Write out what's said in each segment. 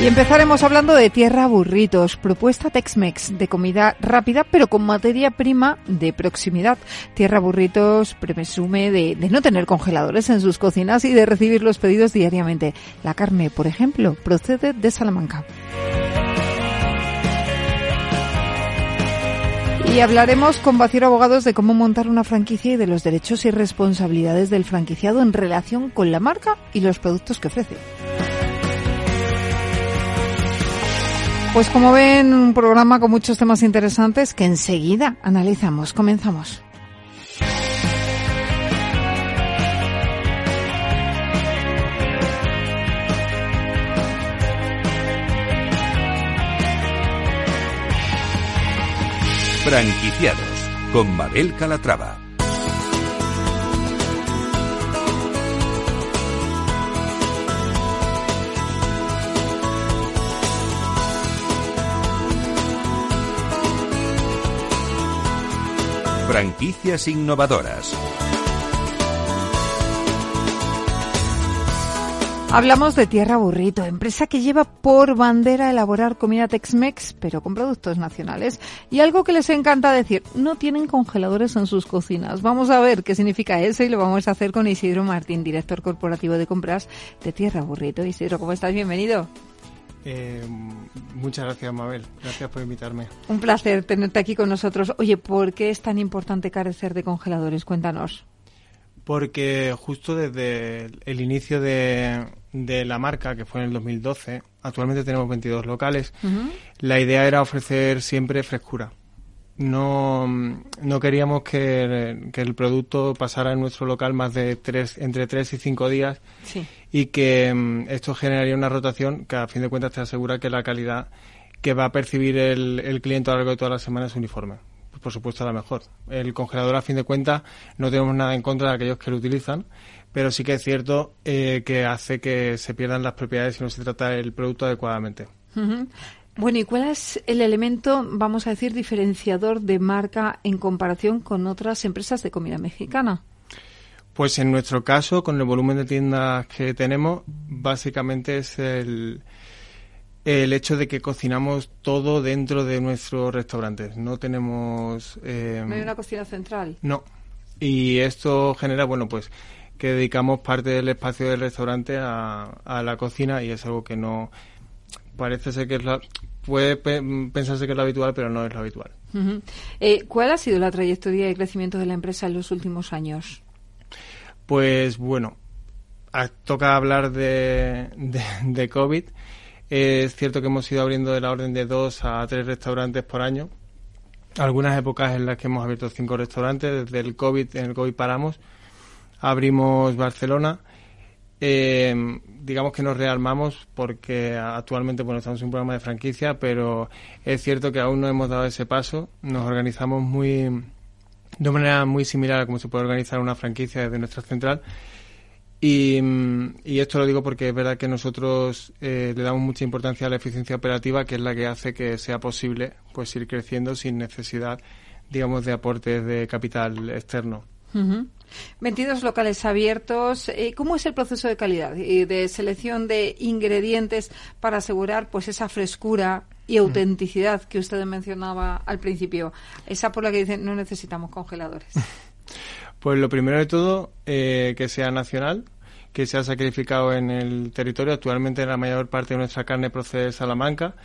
Y empezaremos hablando de Tierra Burritos, propuesta Tex-Mex de comida rápida pero con materia prima de proximidad. Tierra Burritos presume de, no tener congeladores en sus cocinas y de recibir los pedidos diariamente. La carne, por ejemplo, procede de Salamanca. Y hablaremos con Baciero Abogados de cómo montar una franquicia y de los derechos y responsabilidades del franquiciado en relación con la marca y los productos que ofrece. Pues como ven, un programa con muchos temas interesantes que enseguida analizamos. Comenzamos. Franquiciados con Mabel Calatrava. Franquicias innovadoras. Hablamos de Tierra Burrito, empresa que lleva por bandera elaborar comida Tex-Mex, pero con productos nacionales. Y algo que les encanta decir, no tienen congeladores en sus cocinas. Vamos a ver qué significa eso y lo vamos a hacer con Isidro Martín, director corporativo de compras de Tierra Burrito. Isidro, ¿cómo estás? Bienvenido. Eh, muchas gracias, Mabel. Gracias por invitarme. Un placer tenerte aquí con nosotros. Oye, ¿por qué es tan importante carecer de congeladores? Cuéntanos. Porque justo desde el inicio de, de la marca, que fue en el 2012, actualmente tenemos 22 locales, uh -huh. la idea era ofrecer siempre frescura. No, no queríamos que, que, el producto pasara en nuestro local más de tres, entre 3 y 5 días sí. Y que um, esto generaría una rotación que a fin de cuentas te asegura que la calidad que va a percibir el, el cliente a lo largo de toda la semana es uniforme por supuesto la mejor. El congelador, a fin de cuentas, no tenemos nada en contra de aquellos que lo utilizan, pero sí que es cierto eh, que hace que se pierdan las propiedades si no se trata el producto adecuadamente. Bueno, ¿y cuál es el elemento, vamos a decir, diferenciador de marca en comparación con otras empresas de comida mexicana? Pues en nuestro caso, con el volumen de tiendas que tenemos, básicamente es el, el hecho de que cocinamos todo dentro de nuestros restaurantes. No tenemos... Eh, ¿No hay una cocina central? No. Y esto genera, bueno, pues que dedicamos parte del espacio del restaurante a, a la cocina y es algo que no... Parece ser que es la... Puede pe pensarse que es lo habitual, pero no es lo habitual. Uh -huh. eh, ¿Cuál ha sido la trayectoria de crecimiento de la empresa en los últimos años? Pues bueno, toca hablar de, de, COVID. Es cierto que hemos ido abriendo de la orden de dos a tres restaurantes por año. Algunas épocas en las que hemos abierto cinco restaurantes. Desde el COVID, en el COVID paramos. Abrimos Barcelona. Eh, digamos que nos rearmamos porque actualmente bueno estamos en un programa de franquicia, pero es cierto que aún no hemos dado ese paso. Nos organizamos muy de manera muy similar a cómo se puede organizar una franquicia desde nuestra central. Y, y, esto lo digo porque es verdad que nosotros eh, le damos mucha importancia a la eficiencia operativa, que es la que hace que sea posible pues ir creciendo sin necesidad, digamos, de aportes de capital externo. Uh -huh. 22 locales abiertos. Eh, ¿Cómo es el proceso de calidad y de selección de ingredientes para asegurar pues esa frescura y autenticidad que usted mencionaba al principio? Esa por la que dicen no necesitamos congeladores. Pues lo primero de todo, eh, que sea nacional, que sea sacrificado en el territorio. Actualmente la mayor parte de nuestra carne procede de Salamanca.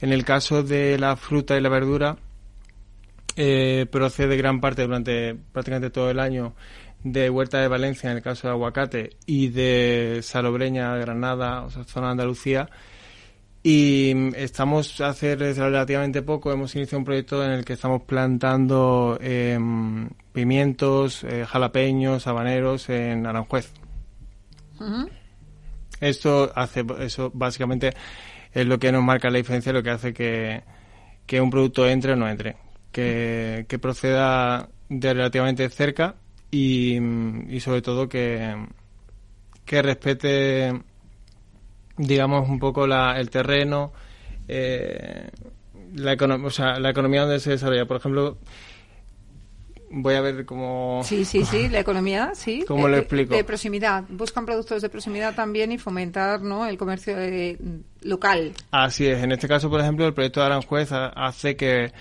En el caso de la fruta y la verdura, eh, procede gran parte durante prácticamente todo el año de Huerta de Valencia, en el caso de aguacate, y de Salobreña, Granada, o sea, zona de Andalucía. Y estamos hace relativamente poco, hemos iniciado un proyecto en el que estamos plantando eh, pimientos, eh, jalapeños, habaneros en Aranjuez. Uh -huh. Esto hace, eso básicamente es lo que nos marca la diferencia, lo que hace que, que un producto entre o no entre. que, que proceda de relativamente cerca y, y sobre todo que, que respete digamos un poco la, el terreno eh, la, economía o sea, la economía donde se desarrolla. Por ejemplo voy a ver cómo sí sí sí la economía sí. Cómo lo Eh, explico de proximidad. Buscan productos de proximidad también y fomentar no el comercio eh, local. Así es. En este caso, por ejemplo, el proyecto de Aranjuez ha- hace que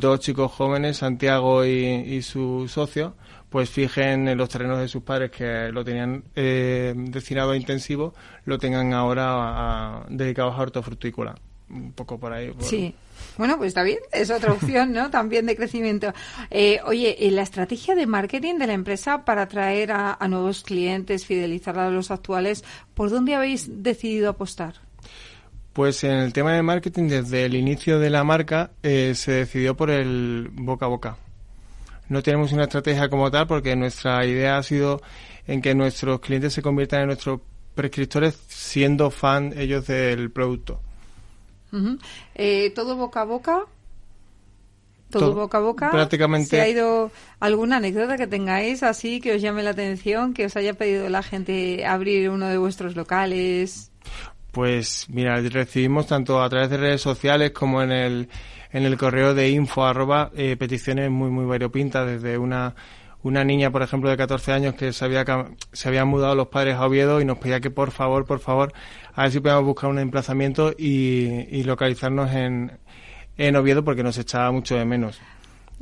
dos chicos jóvenes, Santiago y, y su socio, pues fijen en los terrenos de sus padres que lo tenían eh, destinado a intensivo, lo tengan ahora a- a- dedicados a hortofrutícola. Un poco por ahí. Sí. Bueno, pues está bien, es otra opción, ¿no? También de crecimiento. Eh, oye, ¿y la estrategia de marketing de la empresa para atraer a, a nuevos clientes, fidelizar a los actuales, ¿por dónde habéis decidido apostar? Pues en el tema de marketing, desde el inicio de la marca, eh, se decidió por el boca a boca. No tenemos una estrategia como tal porque nuestra idea ha sido en que nuestros clientes se conviertan en nuestros prescriptores siendo fan ellos del producto. Eh, ¿Todo boca a boca? ¿Todo, Todo. boca a boca? Prácticamente- ¿Se ha ido alguna anécdota que tengáis así que os llame la atención, que os haya pedido la gente abrir uno de vuestros locales? Pues mira, recibimos tanto a través de redes sociales como en el, en el correo de info arroba, eh, peticiones muy muy variopintas desde una una niña, por ejemplo, de 14 años que se había se habían mudado los padres a Oviedo y nos pedía que por favor, por favor, a ver si podíamos buscar un emplazamiento y, y localizarnos en, en Oviedo porque nos echaba mucho de menos.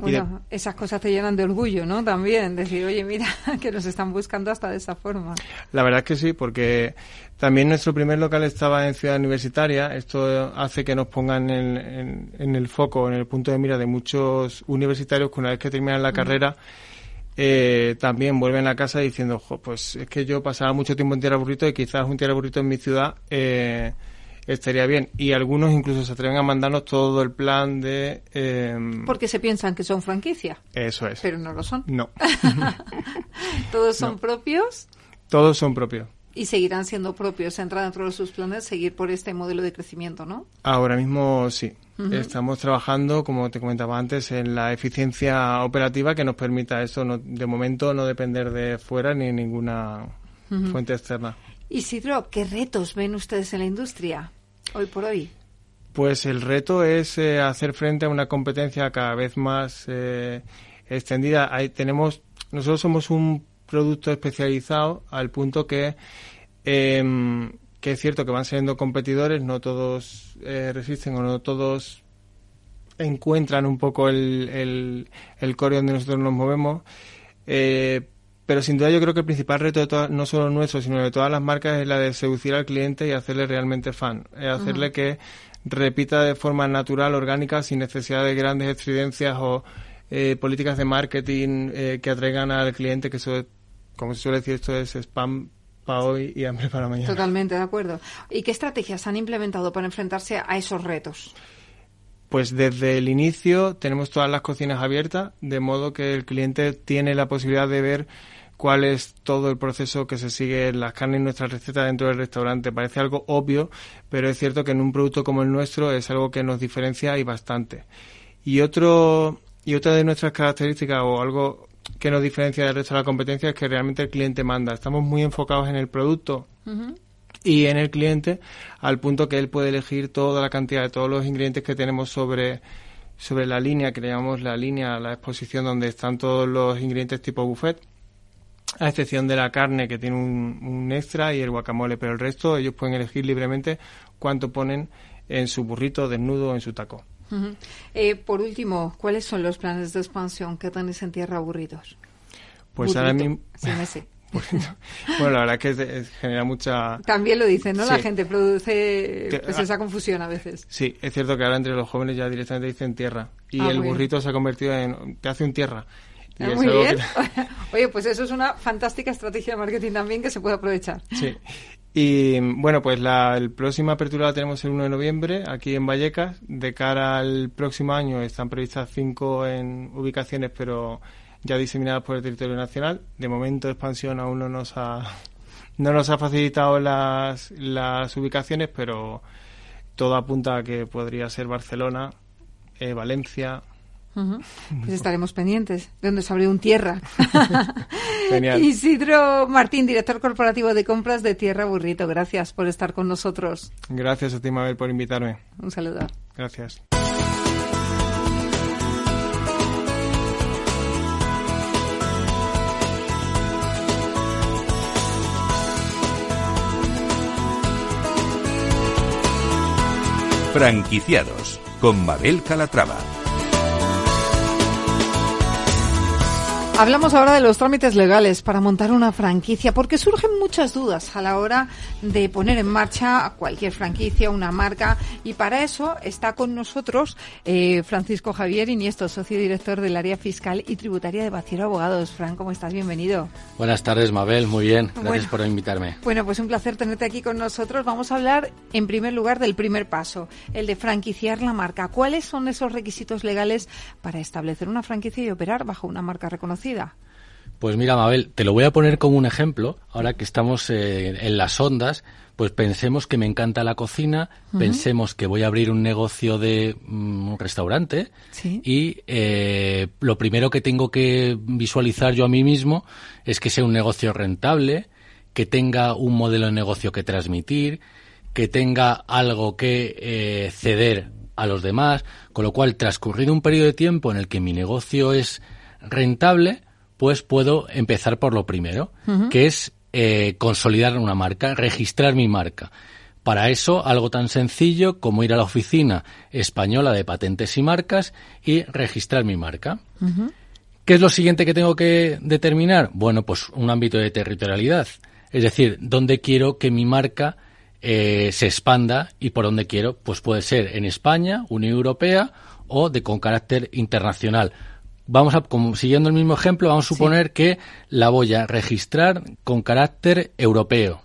De- Bueno, esas cosas te llenan de orgullo, ¿no? También decir, oye, mira, que nos están buscando hasta de esa forma. La verdad es que sí, porque también nuestro primer local estaba en Ciudad Universitaria. Esto hace que nos pongan en, en- en el foco, en el punto de mira de muchos universitarios que una vez que terminan la carrera eh, también vuelven a casa diciendo, "Jo, pues es que yo pasaba mucho tiempo en Tierra Burrito y quizás un Tierra Burrito en mi ciudad eh, estaría bien. Y algunos incluso se atreven a mandarnos todo el plan de... eh, Porque se piensan que son franquicia, eso es. pero no lo son. No, Todos son No. propios todos son propios. y seguirán siendo propios. Entra dentro de sus planes seguir por este modelo de crecimiento, ¿no? Ahora mismo sí. Estamos trabajando, como te comentaba antes, en la eficiencia operativa que nos permita eso, no- de momento no depender de fuera ni ninguna fuente externa. Isidro, ¿qué retos ven ustedes en la industria hoy por hoy? Pues el reto es eh, hacer frente a una competencia cada vez más eh, extendida. Ahí tenemos, nosotros somos un producto especializado al punto que em, que es cierto que van siendo competidores, no todos eh, resisten o no todos encuentran un poco el, el, el core donde nosotros nos movemos. Pero sin duda yo creo que el principal reto de todas, no solo nuestro, sino de todas las marcas es la de seducir al cliente y hacerle realmente fan. Eh, hacerle que repita de forma natural, orgánica, sin necesidad de grandes estridencias o eh, políticas de marketing eh, que atraigan al cliente, que eso, como se suele decir, esto es spam para hoy y hambre para mañana. Totalmente de acuerdo. ¿Y qué estrategias han implementado para enfrentarse a esos retos? Pues desde el inicio tenemos todas las cocinas abiertas, de modo que el cliente tiene la posibilidad de ver cuál es todo el proceso que se sigue en las carnes y nuestras recetas dentro del restaurante. Parece algo obvio, pero es cierto que en un producto como el nuestro es algo que nos diferencia y bastante. Y otro y otra de nuestras características o algo que nos diferencia del resto de la competencia es que realmente el cliente manda. Estamos muy enfocados en el producto y en el cliente al punto que él puede elegir toda la cantidad de todos los ingredientes que tenemos sobre sobre la línea que llamamos la línea la exposición donde están todos los ingredientes tipo buffet a excepción de la carne que tiene un, un extra y el guacamole pero el resto ellos pueden elegir libremente cuánto ponen en su burrito desnudo o en su taco. Eh, por último, ¿cuáles son los planes de expansión que tenéis en Tierra Aburridos? pues ahora mismo sin ese. bueno la verdad que es- es- genera mucha También lo dicen, ¿no? La Sí. gente produce Que- pues, ah. esa confusión a veces. Sí, es cierto que ahora entre los jóvenes ya directamente dicen tierra. Y Ah, el bien. burrito se ha convertido en. te hace un tierra. Y Ah, Muy bien. que- Oye, pues eso es una fantástica estrategia de marketing también que se puede aprovechar. sí. Y bueno, pues la el próxima apertura la tenemos el 1 de noviembre aquí en Vallecas. De cara al próximo año están previstas cinco en ubicaciones, pero ya diseminadas por el territorio nacional. De momento, expansión aún no nos ha, no nos ha facilitado las, las ubicaciones, pero todo apunta a que podría ser Barcelona, eh, Valencia, Pues estaremos pendientes de donde se abrió un tierra. Genial. Isidro Martín, director corporativo de compras de Tierra Burrito. Gracias por estar con nosotros. Gracias a ti, Mabel, por invitarme. Un saludo. Gracias. Franquiciados con Mabel Calatrava. Hablamos ahora de los trámites legales para montar una franquicia, porque surgen muchas dudas a la hora de poner en marcha cualquier franquicia, una marca, y para eso está con nosotros eh, Francisco Javier Iniesto, socio director del área fiscal y tributaria de Baciero Abogados. Fran, ¿cómo estás? Bienvenido. Buenas tardes, Mabel. Muy bien. Gracias Bueno. por invitarme. Bueno, pues un placer tenerte aquí con nosotros. Vamos a hablar, en primer lugar, del primer paso, el de franquiciar la marca. ¿Cuáles son esos requisitos legales para establecer una franquicia y operar bajo una marca reconocida? Pues mira, Mabel, te lo voy a poner como un ejemplo. Ahora que estamos eh, en las ondas, pues pensemos que me encanta la cocina, pensemos que voy a abrir un negocio de mm, un restaurante Sí. y eh, lo primero que tengo que visualizar yo a mí mismo es que sea un negocio rentable, que tenga un modelo de negocio que transmitir, que tenga algo que eh, ceder a los demás, con lo cual transcurrido un periodo de tiempo en el que mi negocio es rentable, pues puedo empezar por lo primero, que es eh, consolidar una marca, registrar mi marca. Para eso, algo tan sencillo como ir a la oficina española de patentes y marcas y registrar mi marca. ¿Qué es lo siguiente que tengo que determinar? Bueno, pues un ámbito de territorialidad. Es decir, dónde quiero que mi marca eh, se expanda y por dónde quiero. Pues puede ser en España, Unión Europea o de con carácter internacional. Vamos a, como siguiendo el mismo ejemplo, vamos a suponer que la voy a registrar con carácter europeo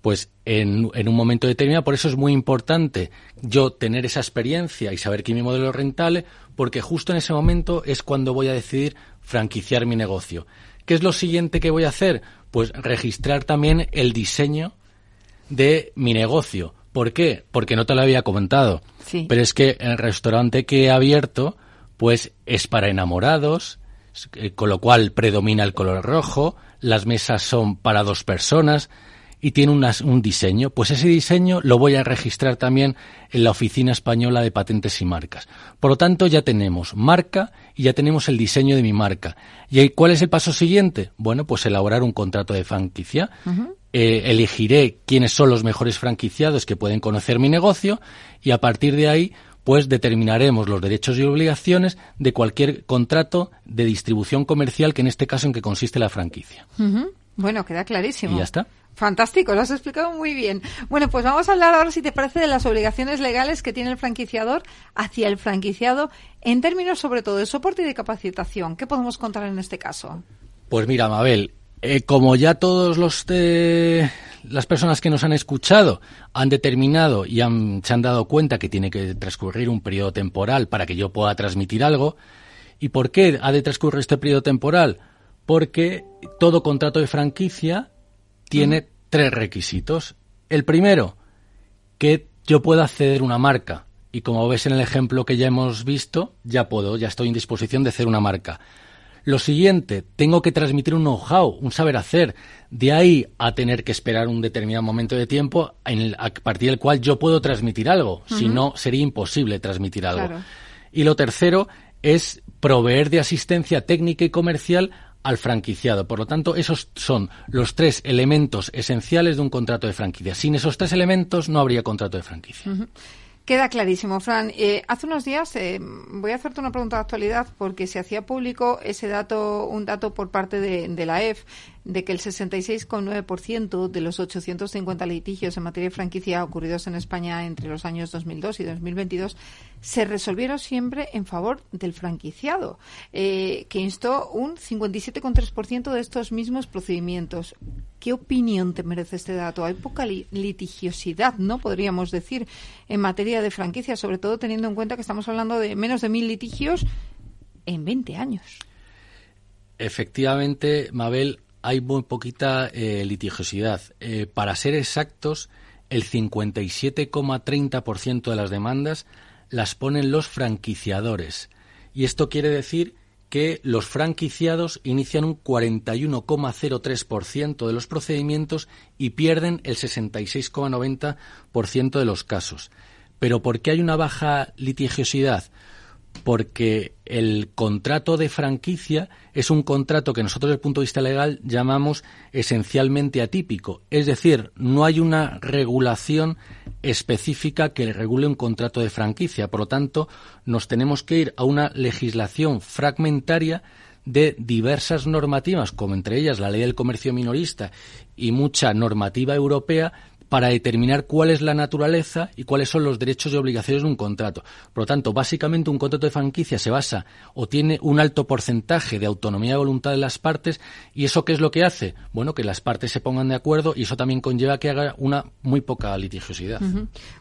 pues en, en, un momento determinado. Por eso es muy importante yo tener esa experiencia y saber que mi modelo es rentable, porque justo en ese momento es cuando voy a decidir franquiciar mi negocio. ¿Qué es lo siguiente que voy a hacer? Pues registrar también el diseño de mi negocio. ¿Por qué? Porque no te lo había comentado. Sí. Pero es que el restaurante que he abierto, pues es para enamorados, eh, con lo cual predomina el color rojo, las mesas son para dos personas, y tiene unas, un diseño, pues ese diseño lo voy a registrar también en la Oficina Española de Patentes y Marcas. Por lo tanto, ya tenemos marca y ya tenemos el diseño de mi marca. ¿Y cuál es el paso siguiente? Bueno, pues elaborar un contrato de franquicia. Uh -huh. eh, elegiré quiénes son los mejores franquiciados que pueden conocer mi negocio y a partir de ahí pues determinaremos los derechos y obligaciones de cualquier contrato de distribución comercial que en este caso en que consiste la franquicia. Uh -huh. Bueno, queda clarísimo. Y ya está. Fantástico, lo has explicado muy bien. Bueno, pues vamos a hablar ahora, si te parece, de las obligaciones legales que tiene el franquiciador hacia el franquiciado en términos sobre todo de soporte y de capacitación. ¿Qué podemos contar en este caso? Pues mira, Mabel, eh, como ya todos los de las personas que nos han escuchado han determinado y han, se han dado cuenta que tiene que transcurrir un periodo temporal para que yo pueda transmitir algo. ¿Y por qué ha de transcurrir este periodo temporal? Porque todo contrato de franquicia tiene tres requisitos. El primero, que yo pueda acceder una marca. Y como ves en el ejemplo que ya hemos visto, ya puedo, ya estoy en disposición de hacer una marca. Lo siguiente, tengo que transmitir un know-how, un saber hacer. De ahí a tener que esperar un determinado momento de tiempo en el, a partir del cual yo puedo transmitir algo. Uh -huh. Si no, sería imposible transmitir algo. Claro. Y lo tercero es proveer de asistencia técnica y comercial al franquiciado. Por lo tanto, esos son los tres elementos esenciales de un contrato de franquicia. Sin esos tres elementos no habría contrato de franquicia. Uh -huh. Queda clarísimo, Fran. Eh, hace unos días eh, voy a hacerte una pregunta de actualidad porque se hacía público ese dato, un dato por parte de, de la EF de que el 66,9% de los 850 litigios en materia de franquicia ocurridos en España entre los años 2002 y 2022 se resolvieron siempre en favor del franquiciado, eh, que instó un 57,3% de estos mismos procedimientos. ¿Qué opinión te merece este dato? Hay poca li litigiosidad, ¿no? Podríamos decir, en materia de franquicia, sobre todo teniendo en cuenta que estamos hablando de menos de mil litigios en 20 años. Efectivamente, Mabel, hay muy poquita eh, litigiosidad. Eh, para ser exactos, el 57,30% de las demandas las ponen los franquiciadores Y esto quiere decir que los franquiciados inician un 41,03% de los procedimientos y pierden el 66,90% de los casos. Pero ¿por qué hay una baja litigiosidad? Porque el contrato de franquicia es un contrato que nosotros desde el punto de vista legal llamamos esencialmente atípico. Es decir, no hay una regulación específica que regule un contrato de franquicia. Por lo tanto, nos tenemos que ir a una legislación fragmentaria de diversas normativas, como entre ellas la ley del comercio minorista y mucha normativa europea, para determinar cuál es la naturaleza y cuáles son los derechos y obligaciones de un contrato. Por lo tanto, básicamente un contrato de franquicia se basa o tiene un alto porcentaje de autonomía de voluntad de las partes y eso qué es lo que hace? Bueno, que las partes se pongan de acuerdo y eso también conlleva que haga una muy poca litigiosidad.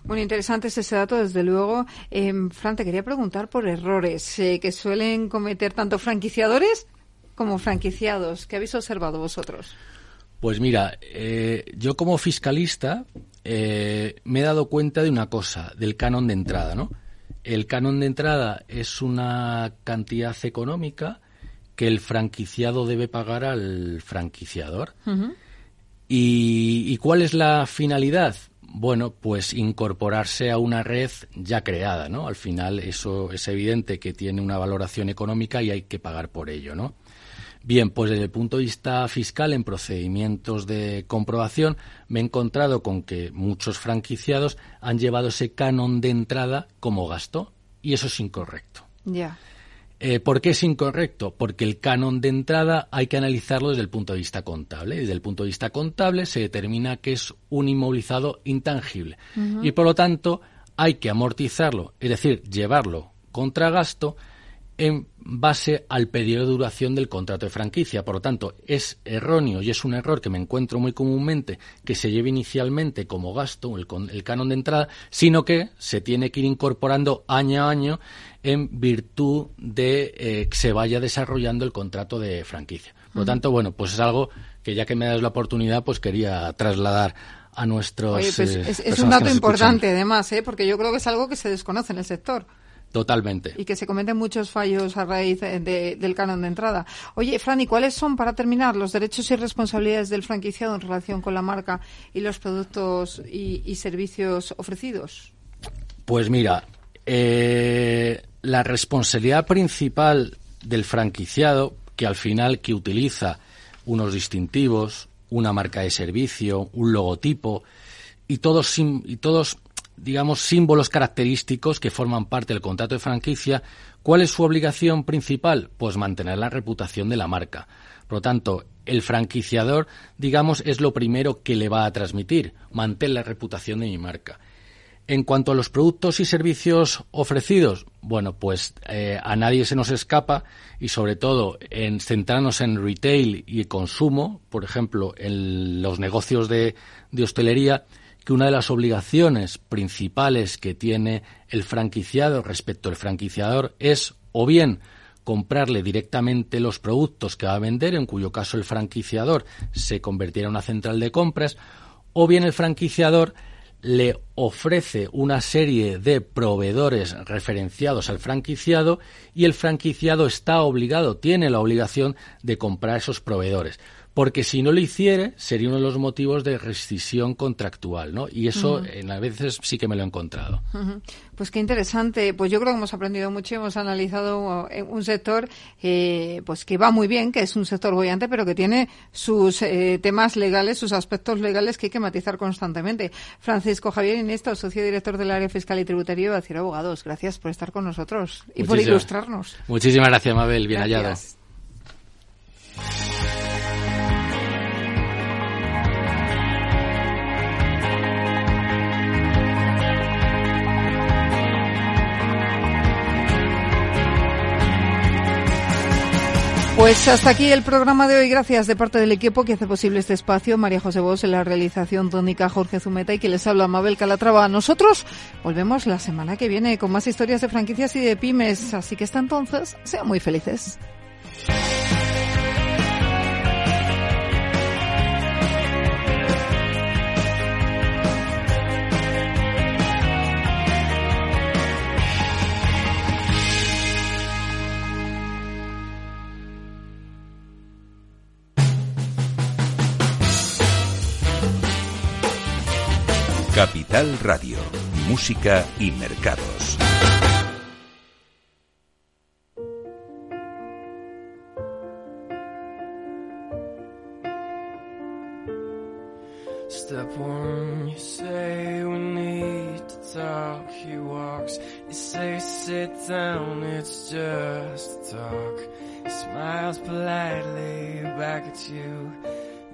Bueno, interesante es ese dato, desde luego. Eh, Fran, te quería preguntar por errores eh, que suelen cometer tanto franquiciadores como franquiciados. ¿Qué habéis observado vosotros? Pues mira, eh, yo como fiscalista eh, me he dado cuenta de una cosa, del canon de entrada, ¿no? El canon de entrada es una cantidad económica que el franquiciado debe pagar al franquiciador. ¿Y, ¿Y cuál es la finalidad? Bueno, pues incorporarse a una red ya creada, ¿no? Al final eso es evidente que tiene una valoración económica y hay que pagar por ello, ¿no? Bien, pues desde el punto de vista fiscal, en procedimientos de comprobación, me he encontrado con que muchos franquiciados han llevado ese canon de entrada como gasto y eso es incorrecto. Ya. Eh, ¿Por qué es incorrecto? Porque el canon de entrada hay que analizarlo desde el punto de vista contable. Desde el punto de vista contable se determina que es un inmovilizado intangible y por lo tanto hay que amortizarlo, es decir, llevarlo contra gasto en base al periodo de duración del contrato de franquicia. Por lo tanto, es erróneo y es un error que me encuentro muy comúnmente que se lleve inicialmente como gasto el, el canon de entrada, sino que se tiene que ir incorporando año a año en virtud de eh, que se vaya desarrollando el contrato de franquicia. Por lo tanto, bueno, pues es algo que ya que me das la oportunidad, pues quería trasladar a nuestros. Oye, pues eh, es, un dato importante, además, ¿eh? porque yo creo que es algo que se desconoce en el sector. Totalmente. Y que se cometen muchos fallos a raíz del canon de entrada. Oye, Fran, ¿y cuáles son, para terminar, los derechos y responsabilidades del franquiciado en relación con la marca y los productos y, servicios ofrecidos? Pues mira, eh, la responsabilidad principal del franquiciado, que al final que utiliza unos distintivos, una marca de servicio, un logotipo, y todos, y todos digamos, símbolos característicos que forman parte del contrato de franquicia, ¿cuál es su obligación principal? Pues mantener la reputación de la marca. Por lo tanto, el franquiciador, digamos, es lo primero que le va a transmitir, mantener la reputación de mi marca. En cuanto a los productos y servicios ofrecidos, bueno, pues eh, a nadie se nos escapa y sobre todo en centrarnos en retail y consumo, por ejemplo, en los negocios de hostelería, que una de las obligaciones principales que tiene el franquiciado respecto al franquiciador es o bien comprarle directamente los productos que va a vender, en cuyo caso el franquiciador se convertirá en una central de compras, o bien el franquiciador le ofrece una serie de proveedores referenciados al franquiciado y el franquiciado está obligado, tiene la obligación de comprar esos proveedores porque si no lo hiciere sería uno de los motivos de rescisión contractual, ¿no? Y eso en a veces sí que me lo he encontrado. Pues qué interesante. Pues yo creo que hemos aprendido mucho, hemos analizado eh, un sector eh, pues que va muy bien, que es un sector bollante, pero que tiene sus eh, temas legales, sus aspectos legales que hay que matizar constantemente. Francisco Javier Iniesta, socio director del área fiscal y tributaria de Baciro Abogados. Gracias por estar con nosotros y por ilustrarnos. Muchísimas gracias, Mabel. Bien hallado. Pues hasta aquí el programa de hoy. Gracias de parte del equipo que hace posible este espacio. María José Bos en la realización, tónica Jorge Zumeta y que les habla Mabel Calatrava. Nosotros volvemos la semana que viene con más historias de franquicias y de pymes. Así que hasta entonces, sean muy felices. Capital Radio, Música y Mercados. Step one, you say we need to talk. He walks, you say sit down, it's just talk. He smiles politely back at you.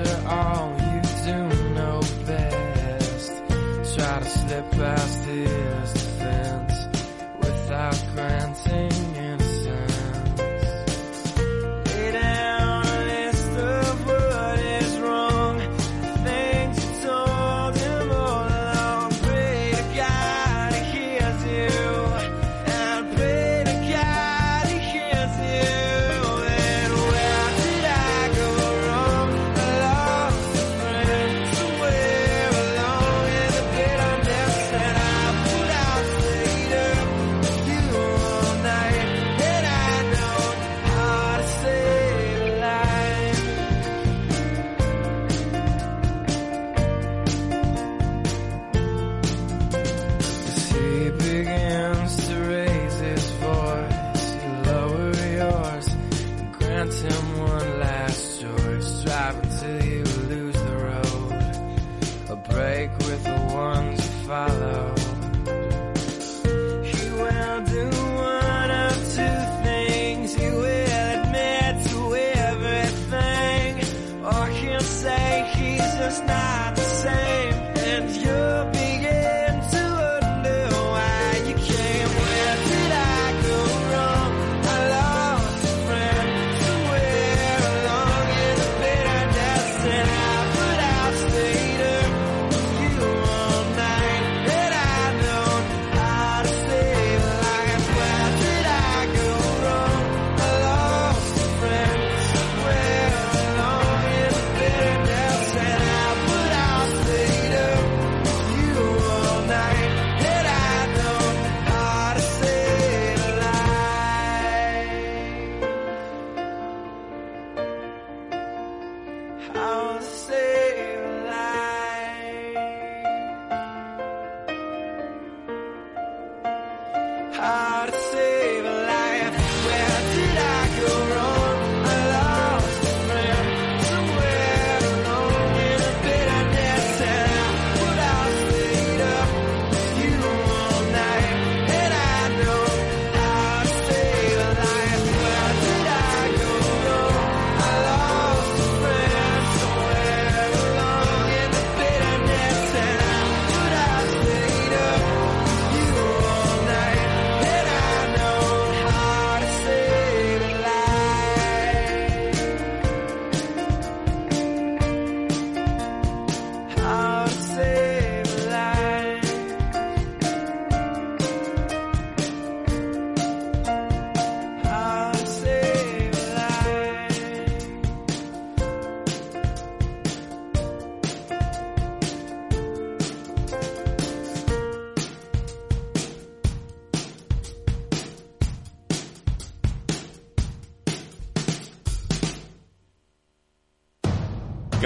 after all